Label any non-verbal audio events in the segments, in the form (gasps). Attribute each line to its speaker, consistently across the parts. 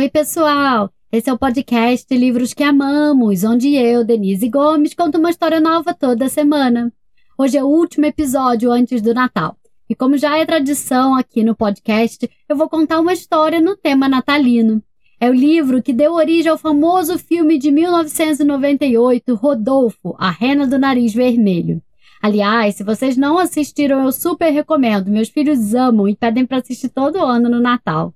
Speaker 1: Oi, pessoal! Esse é o podcast Livros que Amamos, onde eu, Denise Gomes, conto uma história nova toda semana. Hoje é o último episódio antes do Natal. E como já é tradição aqui no podcast, eu vou contar uma história no tema natalino. É o livro que deu origem ao famoso filme de 1998, Rodolfo, A Rena do Nariz Vermelho. Aliás, se vocês não assistiram, eu super recomendo. Meus filhos amam e pedem para assistir todo ano no Natal.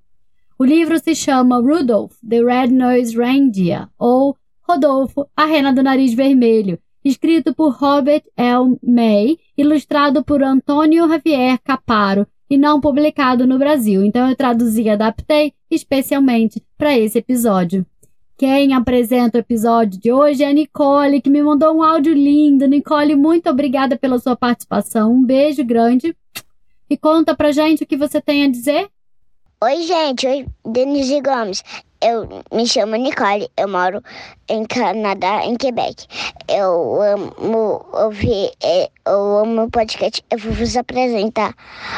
Speaker 1: O livro se chama Rudolph, the Red-Nosed Reindeer, ou Rodolfo, a Rena do Nariz Vermelho, escrito por Robert L. May, ilustrado por Antônio Javier Caparo e não publicado no Brasil. Então eu traduzi e adaptei especialmente para esse episódio. Quem apresenta o episódio de hoje é a Nicole, que me mandou um áudio lindo. Nicole, muito obrigada pela sua participação. Um beijo grande. E conta pra gente o que você tem a dizer.
Speaker 2: Oi, gente. Oi, Denise Gomes. Eu me chamo Nicole. Eu moro em Canadá, em Quebec. Eu amo ouvir, eu amo o podcast. Eu vou vos apresentar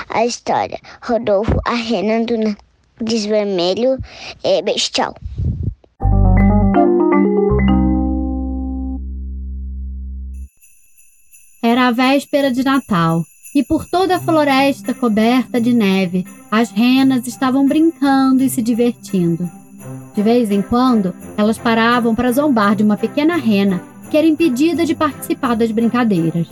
Speaker 2: a história. Rodolfo, a rena do desvermelho. É, beijo, tchau.
Speaker 1: Era a véspera de Natal e por toda a floresta coberta de neve, as renas estavam brincando e se divertindo. De vez em quando, elas paravam para zombar de uma pequena rena que era impedida de participar das brincadeiras.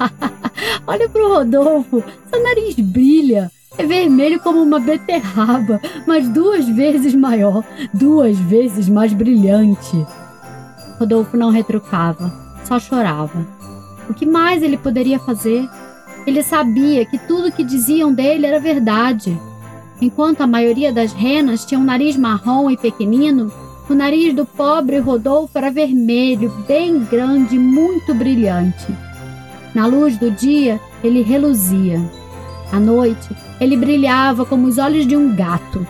Speaker 1: (laughs) Olha para o Rodolfo, seu nariz brilha. É vermelho como uma beterraba, mas duas vezes maior, duas vezes mais brilhante. Rodolfo não retrucava, só chorava. O que mais ele poderia fazer? Ele sabia que tudo que diziam dele era verdade. Enquanto a maioria das renas tinha um nariz marrom e pequenino, o nariz do pobre Rodolfo era vermelho, bem grande e muito brilhante. Na luz do dia, ele reluzia. À noite, ele brilhava como os olhos de um gato.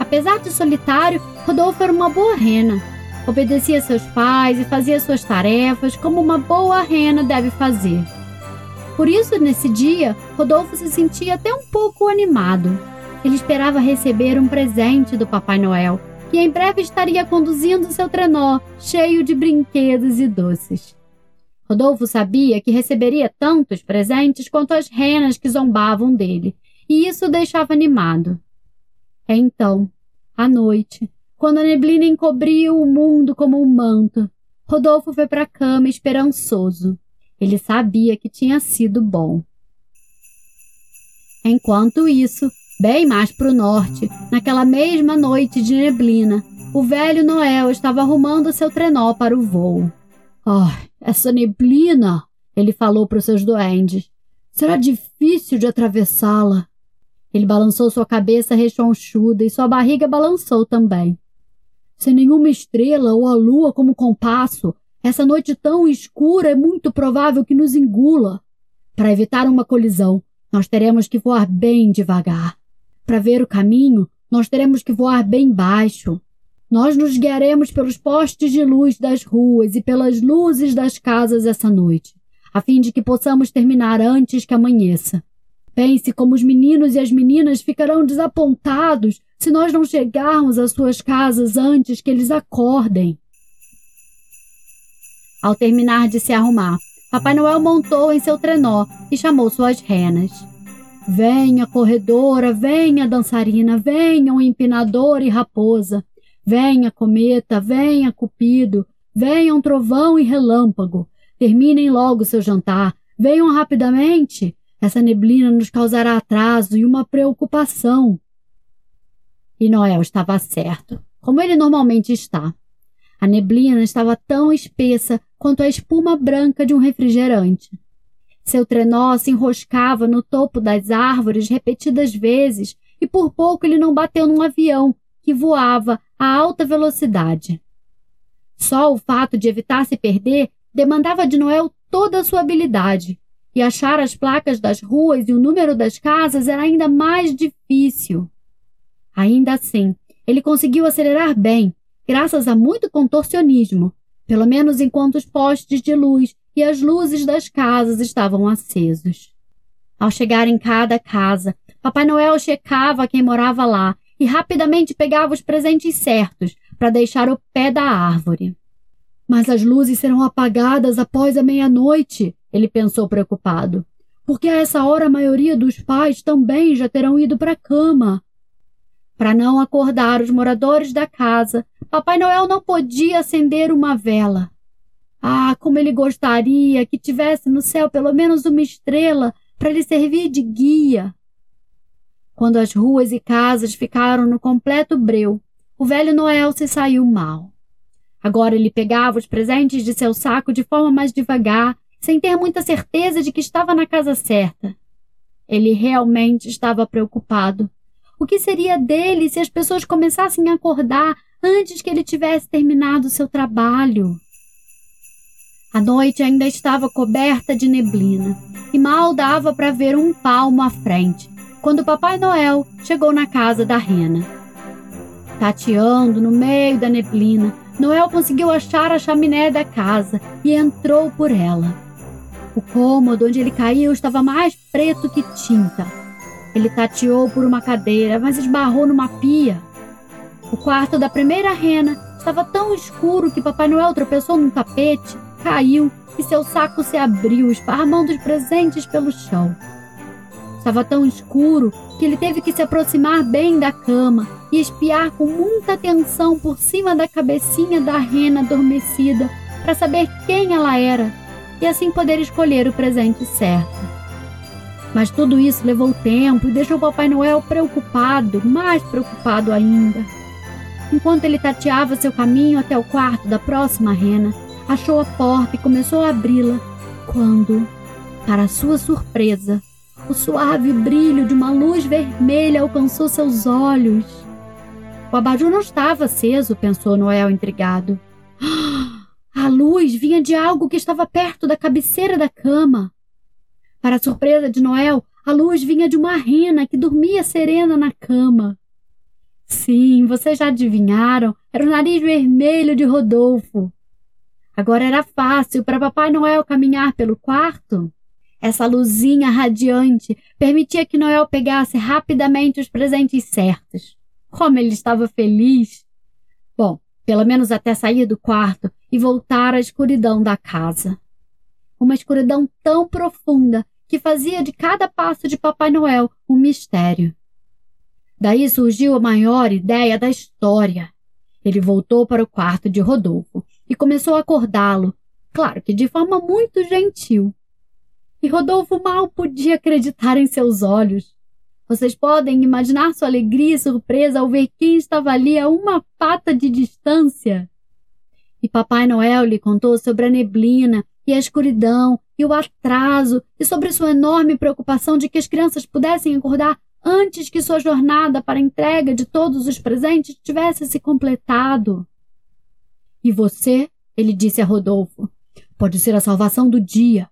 Speaker 1: Apesar de solitário, Rodolfo era uma boa rena obedecia seus pais e fazia suas tarefas como uma boa rena deve fazer. Por isso, nesse dia, Rodolfo se sentia até um pouco animado. Ele esperava receber um presente do Papai Noel, que em breve estaria conduzindo seu trenó, cheio de brinquedos e doces. Rodolfo sabia que receberia tantos presentes quanto as renas que zombavam dele, e isso o deixava animado. Então, à noite, quando a neblina encobriu o mundo como um manto, Rodolfo foi para a cama esperançoso. Ele sabia que tinha sido bom. Enquanto isso, bem mais para o norte, naquela mesma noite de neblina, o velho Noel estava arrumando seu trenó para o voo. Oh, essa neblina! Ele falou para os seus duendes. Será difícil de atravessá-la. Ele balançou sua cabeça rechonchuda e sua barriga balançou também sem nenhuma estrela ou a lua como compasso, essa noite tão escura é muito provável que nos engula. Para evitar uma colisão, nós teremos que voar bem devagar. Para ver o caminho, nós teremos que voar bem baixo. Nós nos guiaremos pelos postes de luz das ruas e pelas luzes das casas essa noite, a fim de que possamos terminar antes que amanheça. Pense como os meninos e as meninas ficarão desapontados se nós não chegarmos às suas casas antes que eles acordem. Ao terminar de se arrumar, Papai Noel montou em seu trenó e chamou suas renas. Venha, corredora, venha, dançarina, venham, empinador e raposa. Venha, cometa, venha, cupido, venham, trovão e relâmpago. Terminem logo seu jantar. Venham rapidamente. Essa neblina nos causará atraso e uma preocupação. E Noel estava certo, como ele normalmente está. A neblina estava tão espessa quanto a espuma branca de um refrigerante. Seu trenó se enroscava no topo das árvores repetidas vezes e por pouco ele não bateu num avião que voava a alta velocidade. Só o fato de evitar se perder demandava de Noel toda a sua habilidade, e achar as placas das ruas e o número das casas era ainda mais difícil. Ainda assim, ele conseguiu acelerar bem, graças a muito contorcionismo, pelo menos enquanto os postes de luz e as luzes das casas estavam acesos. Ao chegar em cada casa, Papai Noel checava quem morava lá e rapidamente pegava os presentes certos para deixar o pé da árvore. Mas as luzes serão apagadas após a meia-noite, ele pensou preocupado, porque a essa hora a maioria dos pais também já terão ido para a cama. Para não acordar os moradores da casa, Papai Noel não podia acender uma vela. Ah, como ele gostaria que tivesse no céu pelo menos uma estrela para lhe servir de guia. Quando as ruas e casas ficaram no completo breu, o velho Noel se saiu mal. Agora ele pegava os presentes de seu saco de forma mais devagar, sem ter muita certeza de que estava na casa certa. Ele realmente estava preocupado. O que seria dele se as pessoas começassem a acordar antes que ele tivesse terminado seu trabalho? A noite ainda estava coberta de neblina e mal dava para ver um palmo à frente quando Papai Noel chegou na casa da rena. Tateando no meio da neblina, Noel conseguiu achar a chaminé da casa e entrou por ela. O cômodo onde ele caiu estava mais preto que tinta. Ele tateou por uma cadeira, mas esbarrou numa pia. O quarto da primeira rena estava tão escuro que Papai Noel tropeçou num tapete, caiu e seu saco se abriu, esparramando os presentes pelo chão. Estava tão escuro que ele teve que se aproximar bem da cama e espiar com muita atenção por cima da cabecinha da rena adormecida para saber quem ela era e assim poder escolher o presente certo. Mas tudo isso levou tempo e deixou Papai Noel preocupado, mais preocupado ainda. Enquanto ele tateava seu caminho até o quarto da próxima rena, achou a porta e começou a abri-la, quando, para sua surpresa, o suave brilho de uma luz vermelha alcançou seus olhos. O abajur não estava aceso, pensou Noel intrigado. (gasps) A luz vinha de algo que estava perto da cabeceira da cama. Para a surpresa de Noel, a luz vinha de uma rena que dormia serena na cama. Sim, vocês já adivinharam, era o nariz vermelho de Rodolfo. Agora era fácil para Papai Noel caminhar pelo quarto. Essa luzinha radiante permitia que Noel pegasse rapidamente os presentes certos. Como ele estava feliz! Bom, pelo menos até sair do quarto e voltar à escuridão da casa. Uma escuridão tão profunda que fazia de cada passo de Papai Noel um mistério. Daí surgiu a maior ideia da história. Ele voltou para o quarto de Rodolfo e começou a acordá-lo, claro que de forma muito gentil e Rodolfo mal podia acreditar em seus olhos. Vocês podem imaginar sua alegria e surpresa ao ver quem estava ali a uma pata de distância. E Papai Noel lhe contou sobre a neblina e a escuridão e o atraso e sobre sua enorme preocupação de que as crianças pudessem acordar antes que sua jornada para a entrega de todos os presentes tivesse se completado. E você, ele disse a Rodolfo, pode ser a salvação do dia.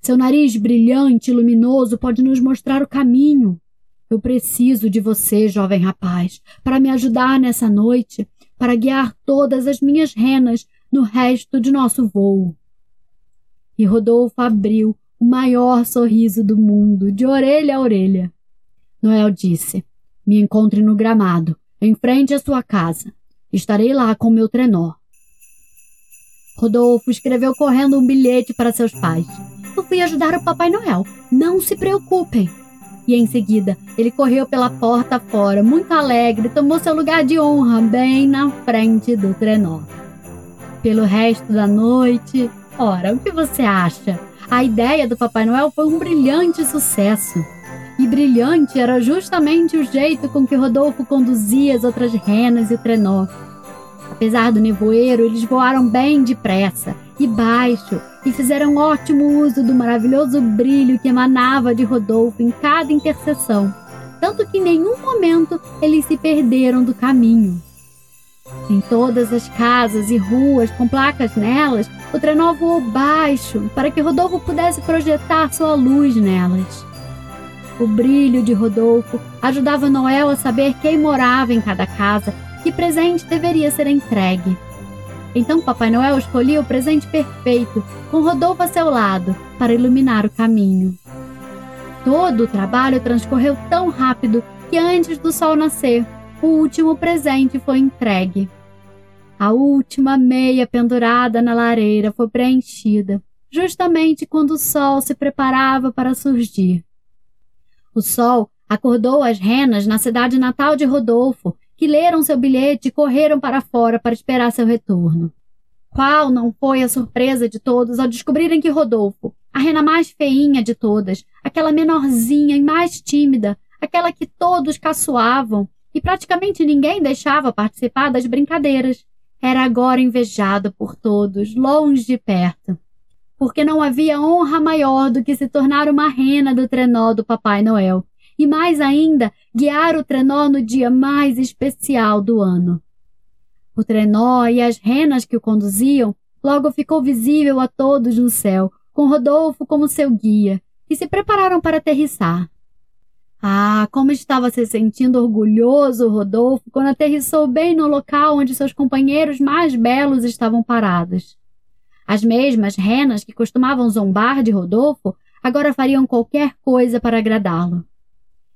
Speaker 1: Seu nariz brilhante e luminoso pode nos mostrar o caminho. Eu preciso de você, jovem rapaz, para me ajudar nessa noite, para guiar todas as minhas renas no resto de nosso voo. E Rodolfo abriu o maior sorriso do mundo, de orelha a orelha. Noel disse: Me encontre no gramado, em frente à sua casa. Estarei lá com meu trenó. Rodolfo escreveu correndo um bilhete para seus pais. Eu fui ajudar o Papai Noel. Não se preocupem. E em seguida, ele correu pela porta fora, muito alegre, tomou seu lugar de honra bem na frente do trenó. Pelo resto da noite, ora, o que você acha? A ideia do Papai Noel foi um brilhante sucesso. E brilhante era justamente o jeito com que Rodolfo conduzia as outras renas e o trenó. Apesar do nevoeiro, eles voaram bem depressa e baixo e fizeram ótimo uso do maravilhoso brilho que emanava de Rodolfo em cada interseção, tanto que em nenhum momento eles se perderam do caminho. Em todas as casas e ruas com placas nelas, o trenó voou baixo para que Rodolfo pudesse projetar sua luz nelas. O brilho de Rodolfo ajudava Noel a saber quem morava em cada casa, que presente deveria ser entregue. Então Papai Noel escolhia o presente perfeito, com Rodolfo a seu lado, para iluminar o caminho. Todo o trabalho transcorreu tão rápido que antes do sol nascer, o último presente foi entregue. A última meia pendurada na lareira foi preenchida, justamente quando o sol se preparava para surgir. O sol acordou as renas na cidade natal de Rodolfo, que leram seu bilhete e correram para fora para esperar seu retorno. Qual não foi a surpresa de todos ao descobrirem que Rodolfo, a rena mais feinha de todas, aquela menorzinha e mais tímida, aquela que todos caçoavam e praticamente ninguém deixava participar das brincadeiras, era agora invejado por todos, longe de perto. Porque não havia honra maior do que se tornar uma rena do trenó do Papai Noel, e mais ainda, guiar o trenó no dia mais especial do ano. O trenó e as renas que o conduziam logo ficou visível a todos no céu, com Rodolfo como seu guia, e se prepararam para aterrissar. Ah, como estava se sentindo orgulhoso Rodolfo quando aterrissou bem no local onde seus companheiros mais belos estavam parados. As mesmas renas que costumavam zombar de Rodolfo agora fariam qualquer coisa para agradá-lo.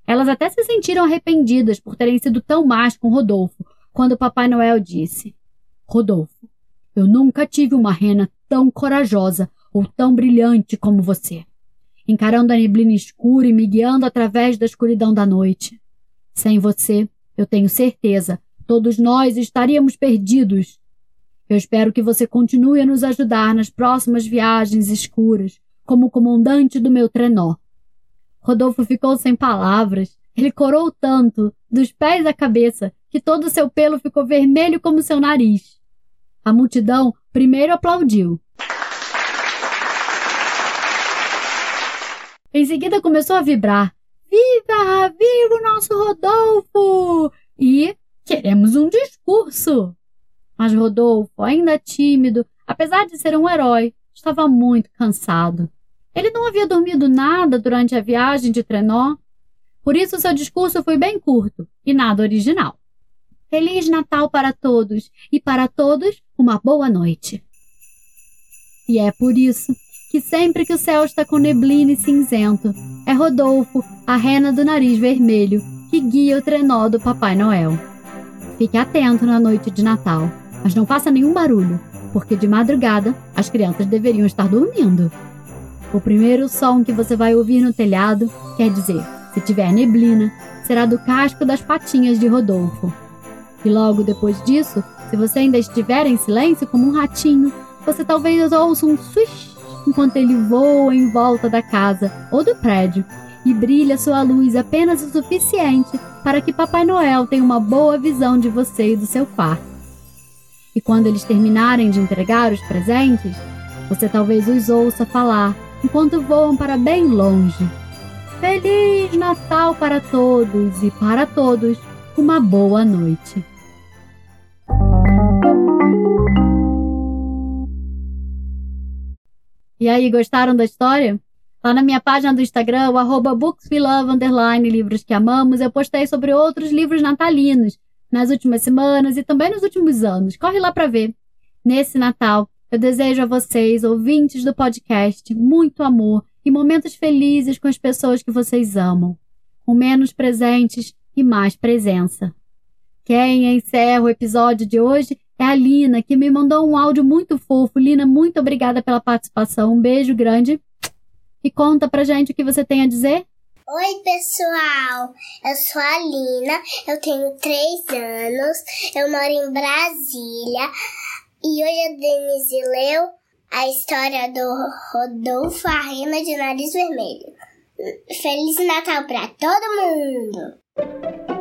Speaker 1: Elas até se sentiram arrependidas por terem sido tão más com Rodolfo quando Papai Noel disse: Rodolfo, eu nunca tive uma rena tão corajosa ou tão brilhante como você encarando a neblina escura e me guiando através da escuridão da noite. Sem você, eu tenho certeza, todos nós estaríamos perdidos. Eu espero que você continue a nos ajudar nas próximas viagens escuras, como comandante do meu trenó. Rodolfo ficou sem palavras. Ele corou tanto, dos pés à cabeça, que todo seu pelo ficou vermelho como seu nariz. A multidão primeiro aplaudiu, Em seguida começou a vibrar. Viva! Viva o nosso Rodolfo! E queremos um discurso! Mas Rodolfo, ainda tímido, apesar de ser um herói, estava muito cansado. Ele não havia dormido nada durante a viagem de trenó. Por isso seu discurso foi bem curto e nada original. Feliz Natal para todos e para todos uma boa noite. E é por isso que sempre que o céu está com neblina e cinzento, é Rodolfo, a rena do nariz vermelho, que guia o trenó do Papai Noel. Fique atento na noite de Natal, mas não faça nenhum barulho, porque de madrugada as crianças deveriam estar dormindo. O primeiro som que você vai ouvir no telhado, quer dizer, se tiver neblina, será do casco das patinhas de Rodolfo. E logo depois disso, se você ainda estiver em silêncio como um ratinho, você talvez ouça um swish enquanto ele voa em volta da casa ou do prédio e brilha sua luz apenas o suficiente para que Papai Noel tenha uma boa visão de você e do seu quarto. E quando eles terminarem de entregar os presentes, você talvez os ouça falar enquanto voam para bem longe. Feliz Natal para todos e para todos uma boa noite. E aí, gostaram da história? Lá na minha página do Instagram, o arroba bookswelove, underline, livros que amamos, eu postei sobre outros livros natalinos nas últimas semanas e também nos últimos anos. Corre lá para ver. Nesse Natal, eu desejo a vocês, ouvintes do podcast, muito amor e momentos felizes com as pessoas que vocês amam. Com menos presentes e mais presença. Quem encerra o episódio de hoje é a Lina, que me mandou um áudio muito fofo. Lina, muito obrigada pela participação. Um beijo grande. E conta pra gente o que você tem a dizer.
Speaker 3: Oi, pessoal! Eu sou a Lina, eu tenho três anos, eu moro em Brasília e hoje a Denise leu a história do Rodolfo, a rena de nariz vermelho. Feliz Natal para todo mundo!